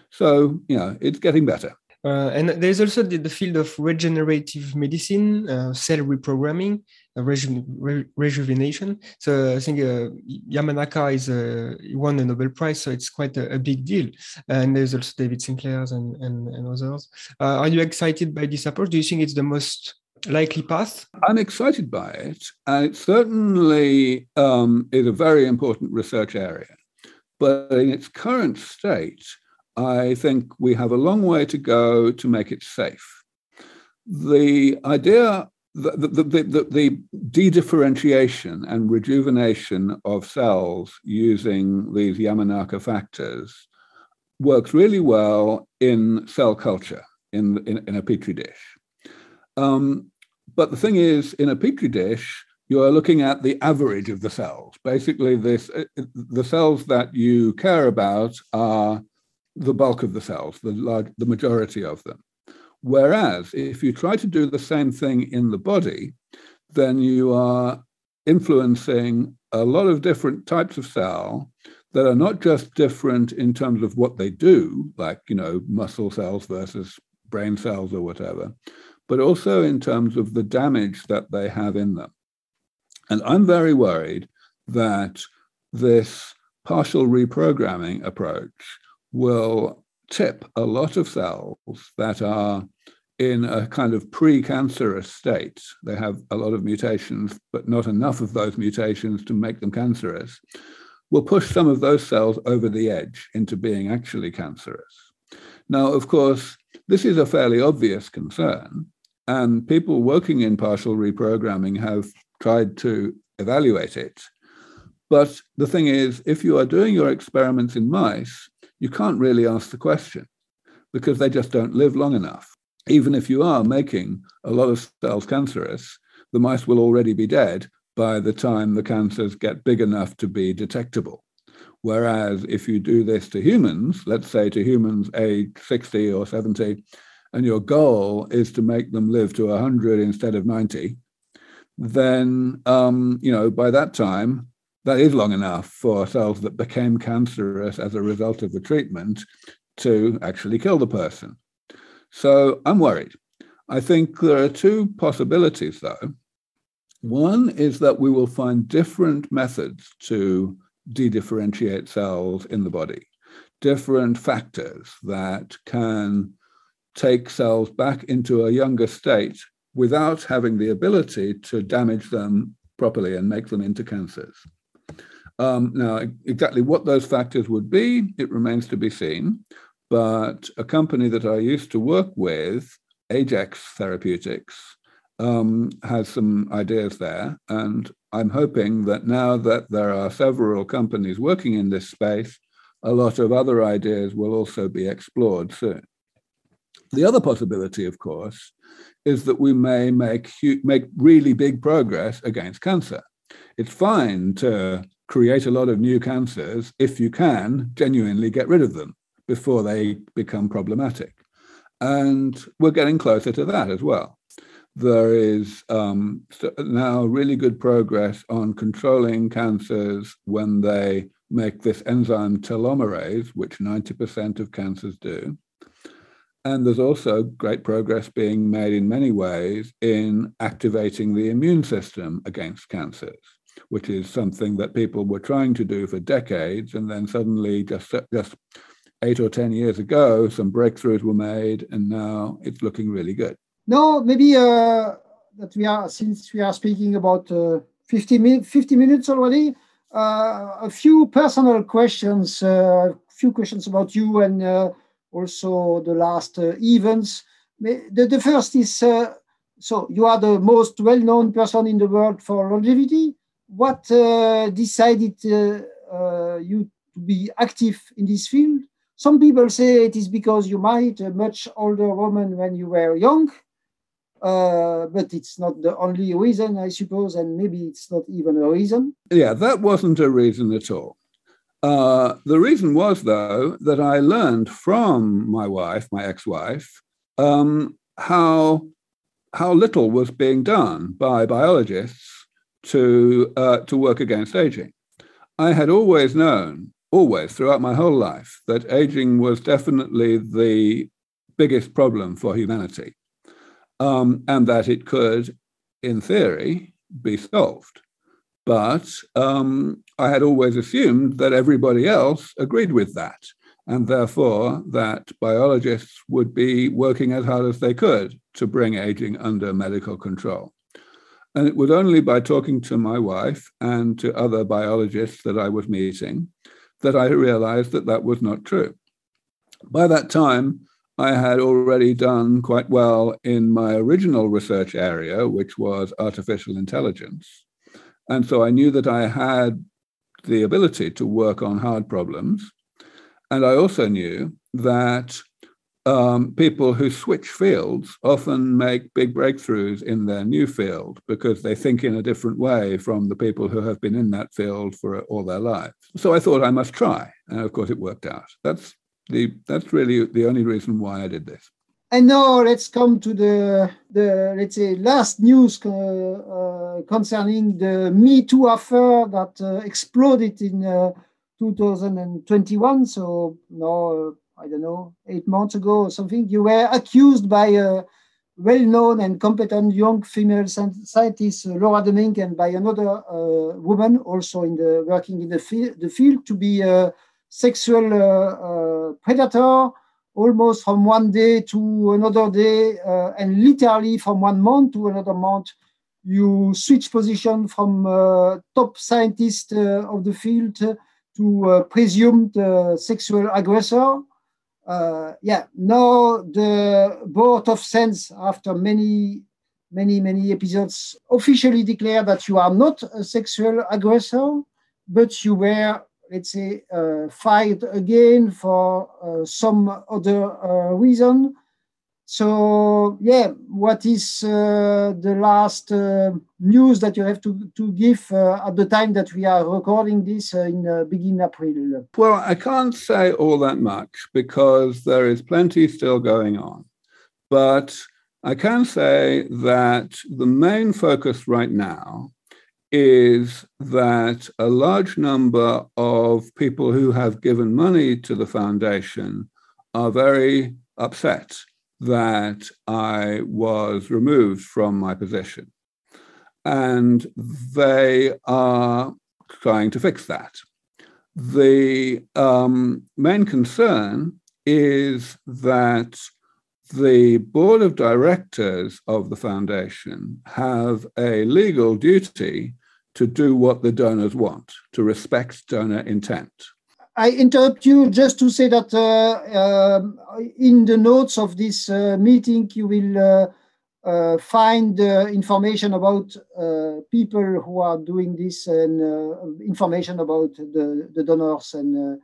So, you know, it's getting better. Uh, and there's also the, the, field of regenerative medicine, uh, cell reprogramming, uh, reju re rejuvenation. So I think uh, Yamanaka is uh, won the Nobel Prize, so it's quite a, a, big deal. And there's also David Sinclair's and, and, and others. Uh, are you excited by this approach? Do you think it's the most likely path? I'm excited by it, and it certainly um, is a very important research area. But in its current state, I think we have a long way to go to make it safe. The idea, the, the, the, the, de-differentiation and rejuvenation of cells using these Yamanaka factors works really well in cell culture in, in, in a petri dish. Um, but the thing is, in a petri dish, you are looking at the average of the cells. Basically, this the cells that you care about are the bulk of the cells, the, large, the majority of them. Whereas if you try to do the same thing in the body, then you are influencing a lot of different types of cell that are not just different in terms of what they do, like, you know, muscle cells versus brain cells or whatever, but also in terms of the damage that they have in them. And I'm very worried that this partial reprogramming approach will tip a lot of cells that are in a kind of pre-cancerous state. They have a lot of mutations, but not enough of those mutations to make them cancerous. Will push some of those cells over the edge into being actually cancerous. Now, of course, this is a fairly obvious concern, and people working in partial reprogramming have tried to evaluate it. But the thing is, if you are doing your experiments in mice, you can't really ask the question because they just don't live long enough. Even if you are making a lot of cells cancerous, the mice will already be dead by the time the cancers get big enough to be detectable. Whereas if you do this to humans, let's say to humans age 60 or 70, and your goal is to make them live to 100 instead of 90, then um, you know by that time that is long enough for cells that became cancerous as a result of the treatment to actually kill the person. So I'm worried. I think there are two possibilities, though. One is that we will find different methods to dedifferentiate cells in the body, different factors that can take cells back into a younger state without having the ability to damage them properly and make them into cancers. Um, now, exactly what those factors would be, it remains to be seen. But a company that I used to work with, AgeX Therapeutics, um, has some ideas there. And I'm hoping that now that there are several companies working in this space, a lot of other ideas will also be explored soon. The other possibility, of course, is that we may make, make really big progress against cancer. It's fine to create a lot of new cancers if you can genuinely get rid of them before they become problematic. And we're getting closer to that as well. There is um, now really good progress on controlling cancers when they make this enzyme telomerase, which 90% of cancers do. And there's also great progress being made in many ways in activating the immune system against cancers which is something that people were trying to do for decades. And then suddenly, just, just eight or 10 years ago, some breakthroughs were made, and now it's looking really good. No, maybe uh, that we are, since we are speaking about uh, 50, min- 50 minutes already, uh, a few personal questions, a uh, few questions about you and uh, also the last uh, events. The, the first is so you are the most well known person in the world for longevity what uh, decided uh, uh, you to be active in this field? Some people say it is because you married a much older woman when you were young, uh, but it's not the only reason, I suppose, and maybe it's not even a reason. Yeah, that wasn't a reason at all. Uh, the reason was, though, that I learned from my wife, my ex-wife, um, how how little was being done by biologists to uh, to work against aging. I had always known, always throughout my whole life, that aging was definitely the biggest problem for humanity, um, and that it could, in theory, be solved. But um, I had always assumed that everybody else agreed with that, and therefore that biologists would be working as hard as they could to bring aging under medical control. And it was only by talking to my wife and to other biologists that I was meeting that I realized that that was not true. By that time, I had already done quite well in my original research area, which was artificial intelligence. And so I knew that I had the ability to work on hard problems. And I also knew that um, people who switch fields often make big breakthroughs in their new field because they think in a different way from the people who have been in that field for all their lives. So I thought I must try, and of course it worked out. That's the that's really the only reason why I did this. And now let's come to the the let's say last news uh, uh, concerning the Me Too affair that uh, exploded in uh, 2021. So now I don't know, eight months ago or something, you were accused by a well-known and competent young female scientist, uh, Laura Deming, and by another uh, woman also in the working in the, field, the field to be a sexual uh, uh, predator almost from one day to another day uh, and literally from one month to another month you switch position from uh, top scientist of the field to presumed sexual aggressor uh, yeah, now the board of SENS after many many, many episodes officially declare that you are not a sexual aggressor, but you were, let's say, uh, fired again for uh, some other uh, reason. So, yeah, what is uh, the last uh, news that you have to, to give uh, at the time that we are recording this in uh, beginning April? Well, I can't say all that much because there is plenty still going on. But I can say that the main focus right now is that a large number of people who have given money to the foundation are very upset that I was removed from my position. And they are trying to fix that. The um, main concern is that the board of directors of the foundation have a legal duty to do what the donors want, to respect donor intent. I interrupt you just to say that uh, uh, in the notes of this uh, meeting, you will uh, uh, find information about uh, people who are doing this and information about the, the donors. And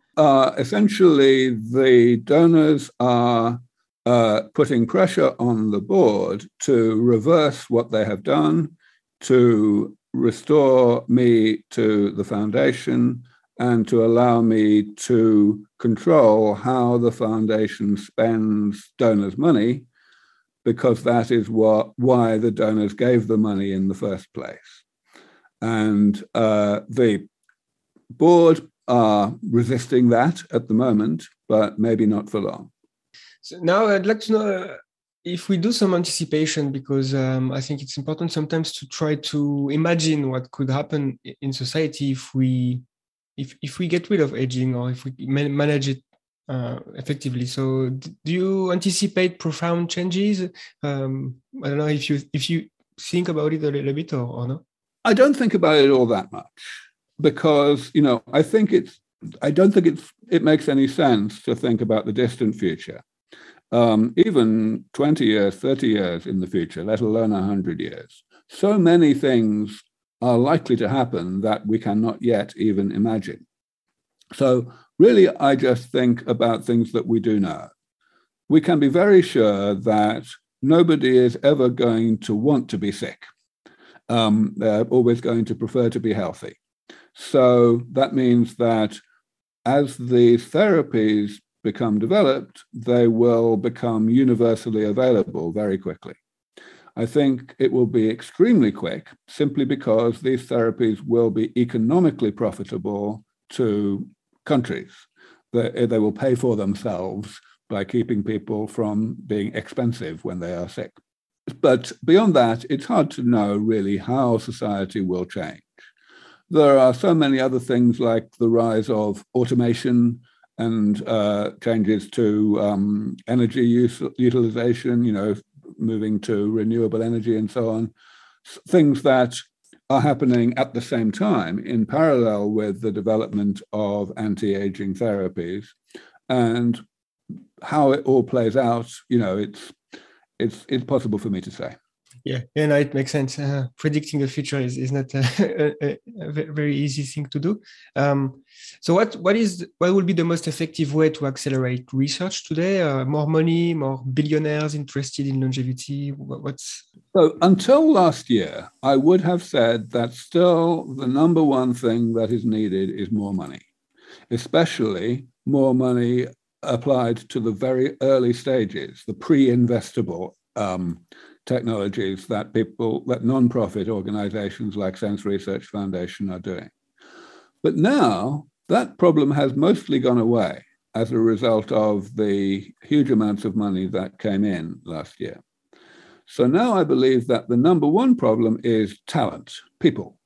essentially, the donors are uh, putting pressure on the board to reverse what they have done, to restore me to the foundation, and to allow me to control how the foundation spends donors' money, because that is what why the donors gave the money in the first place. And uh, the board are resisting that at the moment, but maybe not for long. So now I'd like to know uh, if we do some anticipation, because um, I think it's important sometimes to try to imagine what could happen in society if we if if we get rid of aging or if we manage it uh, effectively. So, do you anticipate profound changes? Um, I don't know if you if you think about it a little bit or, or not. I don't think about it all that much because you know I think it's I don't think it's it makes any sense to think about the distant future um, even 20 years, 30 years in the future, let alone 100 years. So many things are likely to happen that we cannot yet even imagine. So, really, I just think about things that we do know. We can be very sure that nobody is ever going to want to be sick. Um, they're always going to prefer to be healthy. So, that means that as these therapies become developed, they will become universally available very quickly. I think it will be extremely quick simply because these therapies will be economically profitable to countries. They, they will pay for themselves by keeping people from being expensive when they are sick. But beyond that, it's hard to know really how society will change. There are so many other things like the rise of automation, and uh, changes to um, energy use, utilization, you know, moving to renewable energy and so on, things that are happening at the same time in parallel with the development of anti-aging therapies. And how it all plays out you know it's it's it's possible for me to say. Yeah yeah no it makes sense. Uh, predicting the future is, is not a, a, a, very easy thing to do. Um, so what what is what will be the most effective way to accelerate research today uh, more money more billionaires interested in longevity what's so until last year i would have said that still the number one thing that is needed is more money especially more money applied to the very early stages the pre-investable um, technologies that people, that non-profit organizations like SENS Research Foundation are doing. But now that problem has mostly gone away as a result of the huge amounts of money that came in last year. So now I believe that the number one problem is talent, people.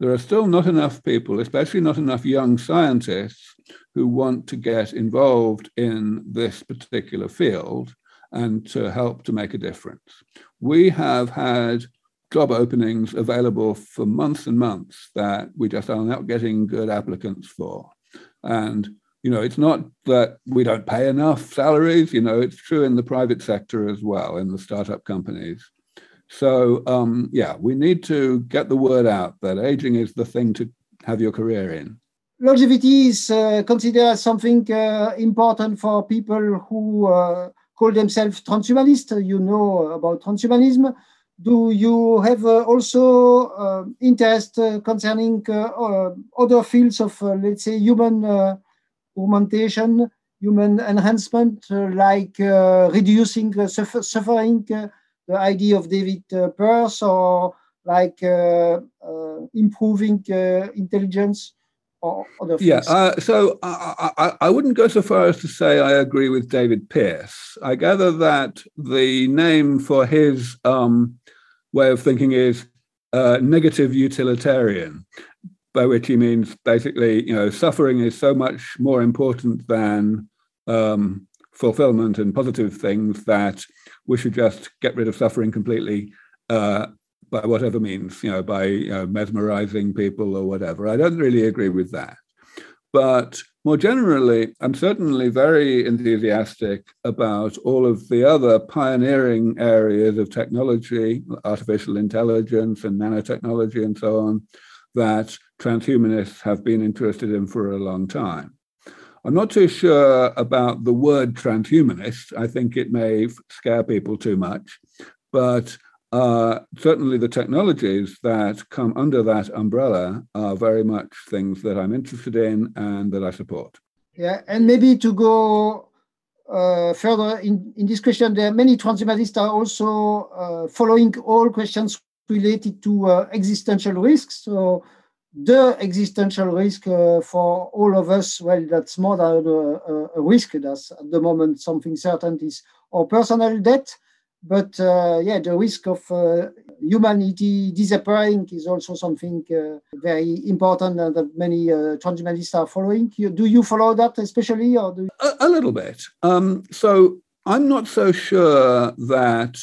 There are still not enough people, especially not enough young scientists, who want to get involved in this particular field and to help to make a difference. We have had job openings available for months and months that we just are not getting good applicants for. And you know, it's not that we don't pay enough salaries, you know, it's true in the private sector as well, in the startup companies. So, um, yeah, we need to get the word out that aging is the thing to have your career in. Longevity is uh, considered something uh, important for people who uh, call themselves transhumanists. You know about transhumanism. Do you have uh, also uh, interest uh, concerning other fields of, let's say, human augmentation, human enhancement, like reducing suffering? the idea of David uh, Pearce or like uh, uh, improving intelligence or other things? Yeah, so I, I, I, wouldn't go so far as to say I agree with David Pearce. I gather that the name for his um, way of thinking is uh, negative utilitarian, by which he means basically, you know, suffering is so much more important than um, fulfillment and positive things that we should just get rid of suffering completely uh, by whatever means, you know, by you know, mesmerizing people or whatever. I don't really agree with that. But more generally, I'm certainly very enthusiastic about all of the other pioneering areas of technology, artificial intelligence and nanotechnology and so on, that transhumanists have been interested in for a long time. I'm not too sure about the word transhumanist. I think it may scare people too much, but uh, certainly the technologies that come under that umbrella are very much things that I'm interested in and that I support. Yeah, and maybe to go uh, further in, in this question, there are many transhumanists are also uh, following all questions related to uh, existential risks. So the existential risk uh, for all of us, well, that's more than a, a, risk. That's at the moment something certain is our personal debt. But uh, yeah, the risk of uh, humanity disappearing is also something uh, very important that many transhumanists are following. Do you follow that especially? or do a, a, little bit. Um, so I'm not so sure that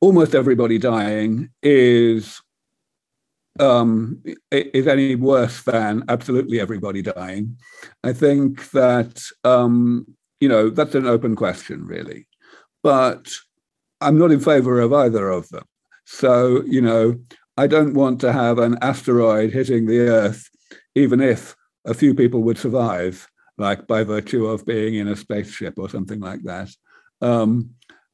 almost everybody dying is um, is any worse than absolutely everybody dying. I think that, um, you know, that's an open question, really. But I'm not in favor of either of them. So, you know, I don't want to have an asteroid hitting the Earth, even if a few people would survive, like by virtue of being in a spaceship or something like that. Um,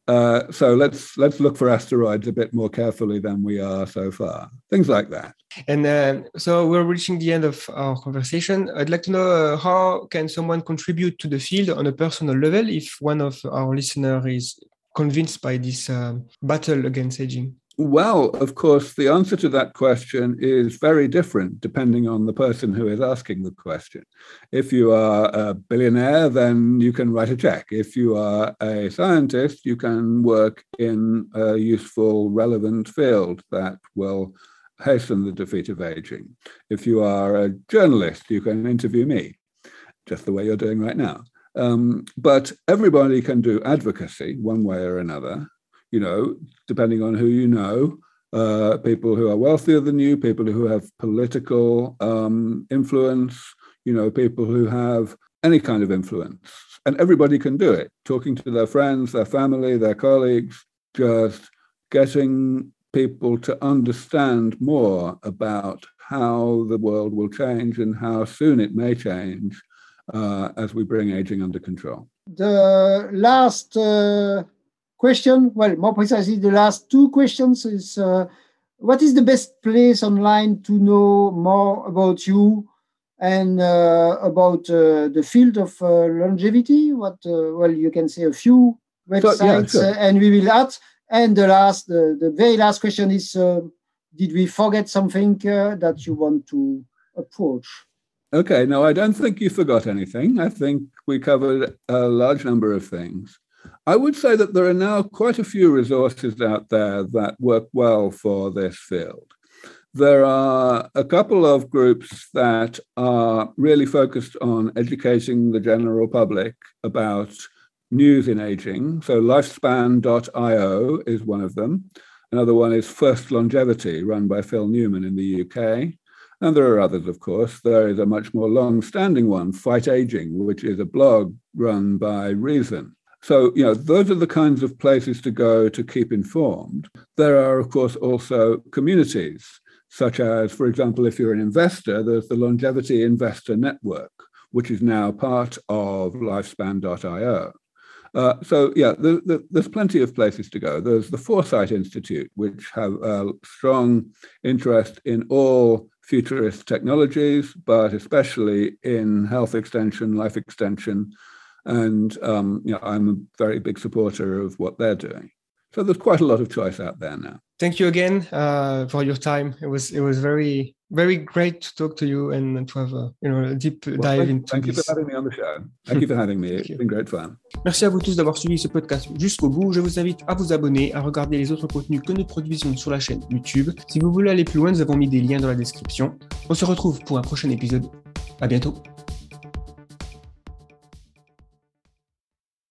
uh, so let's let's look for asteroids a bit more carefully than we are so far. Things like that. And uh, so we're reaching the end of our conversation. I'd like to know uh, how can someone contribute to the field on a personal level if one of our listeners is convinced by this uh, battle against aging. Well, of course, the answer to that question is very different depending on the person who is asking the question. If you are a billionaire, then you can write a check. If you are a scientist, you can work in a useful, relevant field that will hasten the defeat of aging. If you are a journalist, you can interview me, just the way you're doing right now. Um, but everybody can do advocacy one way or another you know, depending on who you know, uh, people who are wealthier than you, people who have political um, influence, you know, people who have any kind of influence. And everybody can do it, talking to their friends, their family, their colleagues, just getting people to understand more about how the world will change and how soon it may change uh, as we bring aging under control. The last uh, question, well, more precisely, the last two questions is uh, what is the best place online to know more about you and uh, about uh, the field of uh, longevity? What, uh, well, you can say a few websites so, yeah, sure. Uh, and we will add. And the last, the, the very last question is, did we forget something that you want to approach? Okay, no, I don't think you forgot anything. I think we covered a large number of things. I would say that there are now quite a few resources out there that work well for this field. There are a couple of groups that are really focused on educating the general public about news in aging. So, lifespan.io is one of them. Another one is First Longevity, run by Phil Newman in the UK. And there are others, of course. There is a much more long standing one, Fight Aging, which is a blog run by Reason. So, you know, those are the kinds of places to go to keep informed. There are, of course, also communities, such as, for example, if you're an investor, there's the Longevity Investor Network, which is now part of lifespan.io. Uh, so yeah, the, the, there's plenty of places to go. There's the Foresight Institute, which have a strong interest in all futurist technologies, but especially in health extension, life extension, and um, you know, I'm a very big supporter of what they're doing. So there's quite a lot of choice out there now. Thank you again uh, for your time. It was it was very very great to talk to you and to have a, you know, a deep well, dive thank, into Thank this. you for having me on the show. Thank you for having me. It's been great fun. Merci à vous tous d'avoir suivi ce podcast jusqu'au bout. Je vous invite à vous abonner, à regarder les autres contenus que nous produisons sur la chaîne YouTube. Si vous voulez aller plus loin, nous avons mis des liens dans la description. On se retrouve pour un prochain épisode. À bientôt.